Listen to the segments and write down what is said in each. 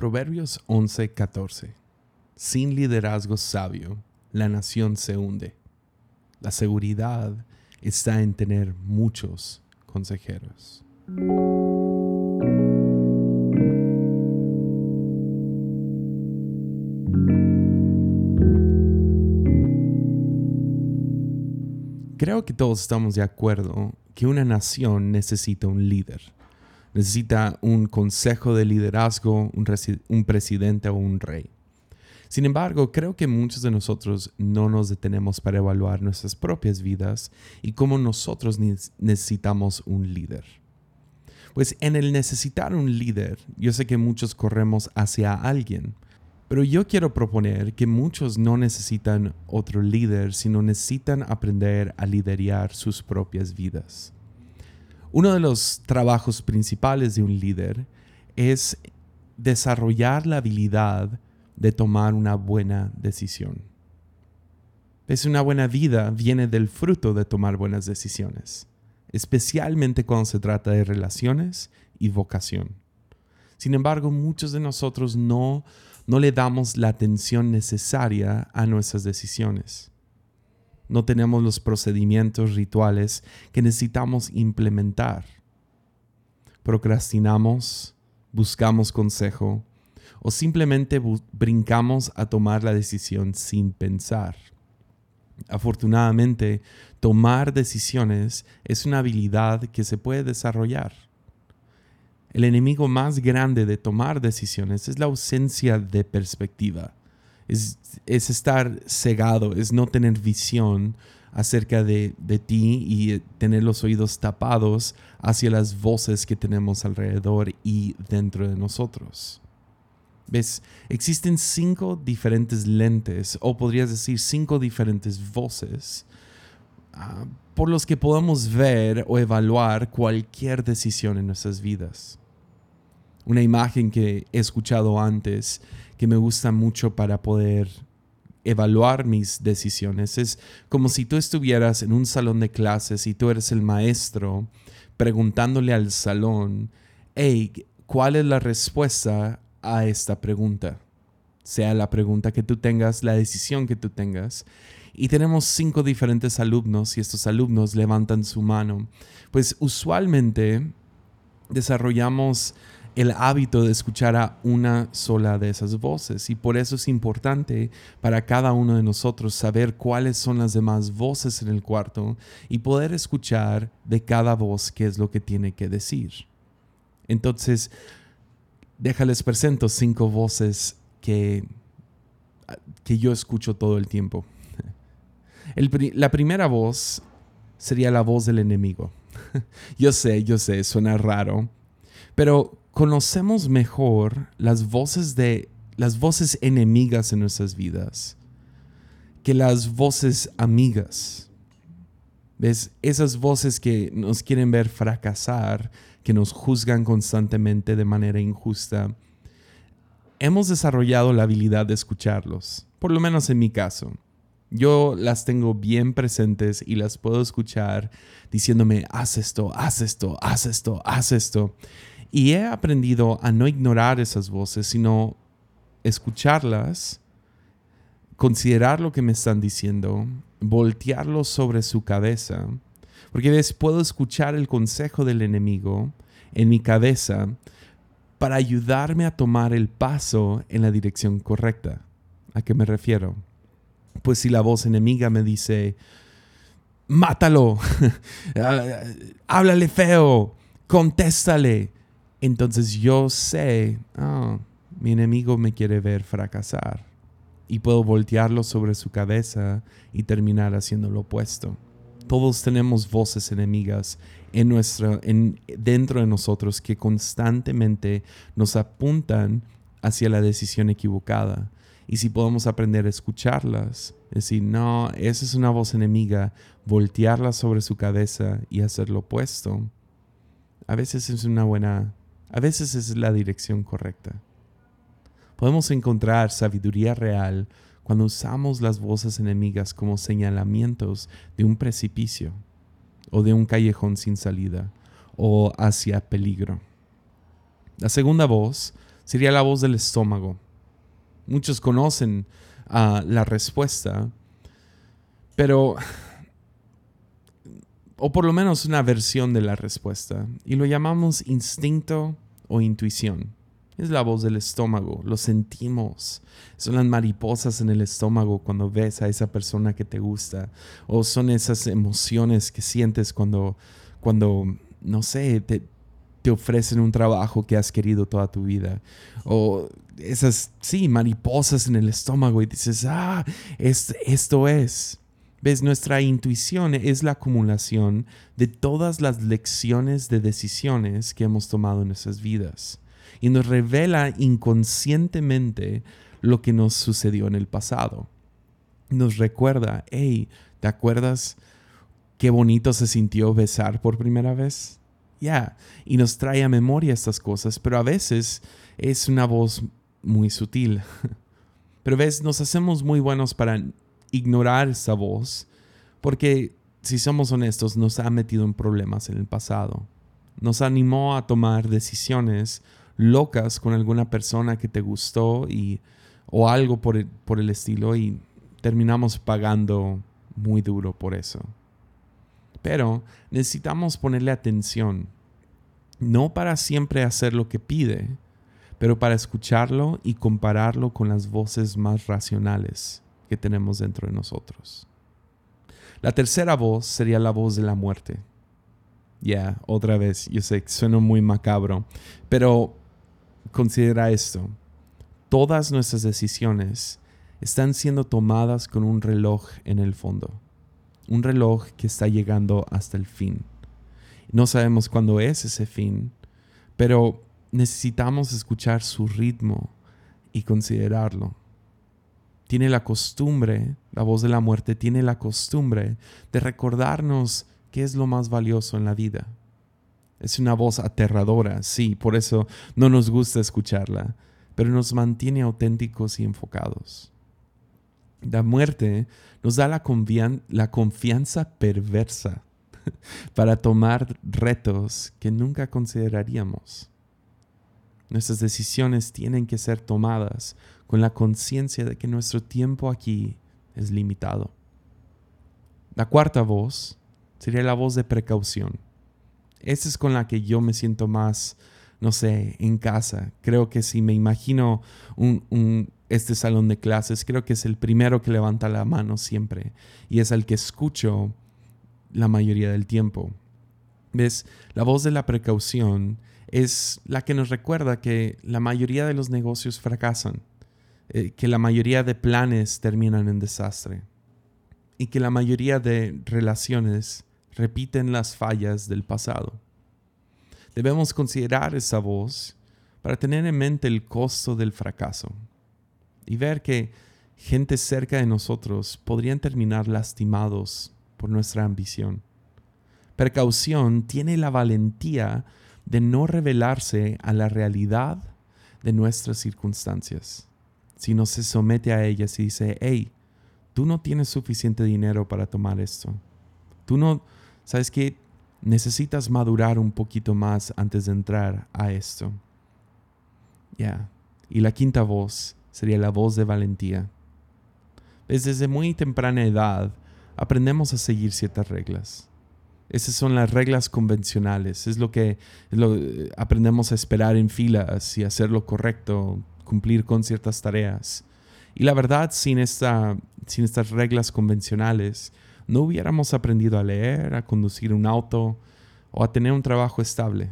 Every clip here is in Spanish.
Proverbios 11:14 Sin liderazgo sabio, la nación se hunde. La seguridad está en tener muchos consejeros. Creo que todos estamos de acuerdo que una nación necesita un líder. Necesita un consejo de liderazgo, un, presidente o un rey. Sin embargo, creo que muchos de nosotros no nos detenemos para evaluar nuestras propias vidas y cómo nosotros necesitamos un líder. Pues en el necesitar un líder, yo sé que muchos corremos hacia alguien, pero yo quiero proponer que muchos no necesitan otro líder, sino necesitan aprender a liderar sus propias vidas. Uno de los trabajos principales de un líder es desarrollar la habilidad de tomar una buena decisión. Es una buena vida viene del fruto de tomar buenas decisiones, especialmente cuando se trata de relaciones y vocación. Sin embargo, muchos de nosotros no no le damos la atención necesaria a nuestras decisiones. No tenemos los procedimientos rituales que necesitamos implementar. Procrastinamos, buscamos consejo o simplemente brincamos a tomar la decisión sin pensar. Afortunadamente, tomar decisiones es una habilidad que se puede desarrollar el enemigo más grande de tomar decisiones es la ausencia de perspectiva. Es, estar cegado, es no tener visión acerca de, de, ti y tener los oídos tapados hacia las voces que tenemos alrededor y dentro de nosotros. ¿Ves? Existen cinco diferentes lentes, o podrías decir cinco diferentes voces, ah, por los que podemos ver o evaluar cualquier decisión en nuestras vidas una imagen que he escuchado antes que me gusta mucho para poder evaluar mis decisiones. Es como si tú estuvieras en un salón de clases y tú eres el maestro preguntándole al salón, hey, ¿cuál es la respuesta a esta pregunta? Sea la pregunta que tú tengas, la decisión que tú tengas. Y tenemos cinco diferentes alumnos y estos alumnos levantan su mano. Pues usualmente desarrollamos el hábito de escuchar a una sola de esas voces. Y por eso es importante para cada uno de nosotros saber cuáles son las demás voces en el cuarto y poder escuchar de cada voz qué es lo que tiene que decir. Entonces, déjales presento cinco voces que, que yo escucho todo el tiempo. la primera voz sería la voz del enemigo. yo sé, yo sé, suena raro, pero conocemos mejor las voces de las voces enemigas en nuestras vidas que las voces amigas. ¿Ves? Esas voces que nos quieren ver fracasar, que nos juzgan constantemente de manera injusta. Hemos desarrollado la habilidad de escucharlos, por lo menos en mi caso. Yo las tengo bien presentes y las puedo escuchar diciéndome, haz esto, haz esto, haz esto, haz esto. Y he aprendido a no ignorar esas voces, sino escucharlas, considerar lo que me están diciendo, voltearlo sobre su cabeza, porque ves, puedo escuchar el consejo del enemigo en mi cabeza para ayudarme a tomar el paso en la dirección correcta. ¿A qué me refiero? Pues si la voz enemiga me dice, mátalo, háblale feo, contéstale, entonces yo sé, ah, mi enemigo me quiere ver fracasar y puedo voltearlo sobre su cabeza y terminar haciendo lo opuesto. Todos tenemos voces enemigas en nuestra, en, dentro de nosotros que constantemente nos apuntan hacia la decisión equivocada. Y si podemos aprender a escucharlas, decir, no, esa es una voz enemiga, voltearla sobre su cabeza y hacer lo opuesto, a veces es una buena a veces es la dirección correcta. Podemos encontrar sabiduría real cuando usamos las voces enemigas como señalamientos de un precipicio o de un callejón sin salida o hacia peligro. La segunda voz sería la voz del estómago. Muchos conocen ah, la respuesta, pero, o por lo menos una versión de la respuesta, y lo llamamos instinto o intuición. Es la voz del estómago, lo sentimos. Son las mariposas en el estómago cuando ves a esa persona que te gusta. O son esas emociones que sientes cuando, cuando no sé, te, te ofrecen un trabajo que has querido toda tu vida. O esas, sí, mariposas en el estómago y dices, ah, esto es. ¿Ves? Nuestra intuición es la acumulación de todas las lecciones de decisiones que hemos tomado en nuestras vidas y nos revela inconscientemente lo que nos sucedió en el pasado. Nos recuerda, hey, ¿te acuerdas qué bonito se sintió besar por primera vez? Ya, y nos trae a memoria estas cosas, pero a veces es una voz muy sutil. Pero ves, nos hacemos muy buenos para ignorar esa voz, porque si somos honestos, nos ha metido en problemas en el pasado. Nos animó a tomar decisiones locas con alguna persona que te gustó y, o algo por el, por el estilo y terminamos pagando muy duro por eso. Pero necesitamos ponerle atención, no para siempre hacer lo que pide, pero para escucharlo y compararlo con las voces más racionales que tenemos dentro de nosotros. La tercera voz sería la voz de la muerte. Ya, otra vez, yo sé que suena muy macabro, pero Considera esto. Todas nuestras decisiones están siendo tomadas con un reloj en el fondo. Un reloj que está llegando hasta el fin. No sabemos cuándo es ese fin, pero necesitamos escuchar su ritmo y considerarlo. Tiene la costumbre, la voz de la muerte tiene la costumbre de recordarnos qué es lo más valioso en la vida es una voz aterradora, sí, por eso no nos gusta escucharla, pero nos mantiene auténticos y enfocados. La muerte nos da la, la confianza perversa para tomar retos que nunca consideraríamos. Nuestras decisiones tienen que ser tomadas con la conciencia de que nuestro tiempo aquí es limitado. La cuarta voz sería la voz de precaución esa es con la que yo me siento más, no sé, en casa. Creo que si me imagino un, este salón de clases, creo que es el primero que levanta la mano siempre y es el que escucho la mayoría del tiempo. ¿Ves? La voz de la precaución es la que nos recuerda que la mayoría de los negocios fracasan, eh, que la mayoría de planes terminan en desastre y que la mayoría de relaciones repiten las fallas del pasado. Debemos considerar esa voz para tener en mente el costo del fracaso y ver que gente cerca de nosotros podrían terminar lastimados por nuestra ambición. Precaución tiene la valentía de no revelarse a la realidad de nuestras circunstancias, sino se somete a ellas y dice, hey, tú no tienes suficiente dinero para tomar esto. Tú no, ¿Sabes que Necesitas madurar un poquito más antes de entrar a esto. Ya. Y la quinta voz sería la voz de valentía. Desde muy temprana edad aprendemos a seguir ciertas reglas. Esas son las reglas convencionales. Es lo que lo, aprendemos a esperar en filas y hacer lo correcto, cumplir con ciertas tareas. Y la verdad, sin, esta, sin estas reglas convencionales, no hubiéramos aprendido a leer, a conducir un auto o a tener un trabajo estable.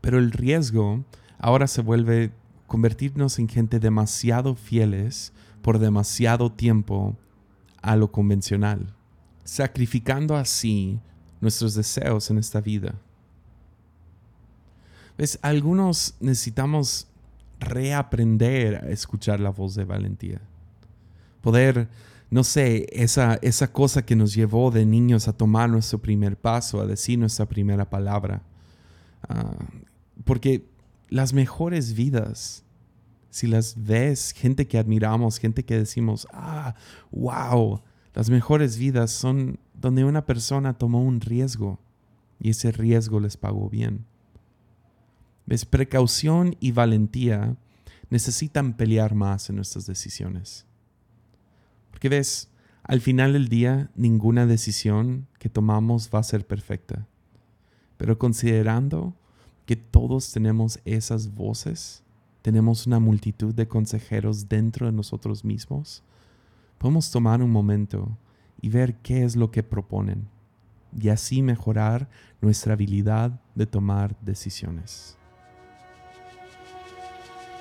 Pero el riesgo ahora se vuelve convertirnos en gente demasiado fieles por demasiado tiempo a lo convencional, sacrificando así nuestros deseos en esta vida. ¿Ves? Algunos necesitamos reaprender a escuchar la voz de valentía. Poder no sé, esa, esa cosa que nos llevó de niños a tomar nuestro primer paso, a decir nuestra primera palabra. Ah, porque las mejores vidas, si las ves, gente que admiramos, gente que decimos, ah, wow, las mejores vidas son donde una persona tomó un riesgo y ese riesgo les pagó bien. ¿Ves? Precaución y valentía necesitan pelear más en nuestras decisiones. Porque ves, al final del día ninguna decisión que tomamos va a ser perfecta. Pero considerando que todos tenemos esas voces, tenemos una multitud de consejeros dentro de nosotros mismos, podemos tomar un momento y ver qué es lo que proponen y así mejorar nuestra habilidad de tomar decisiones.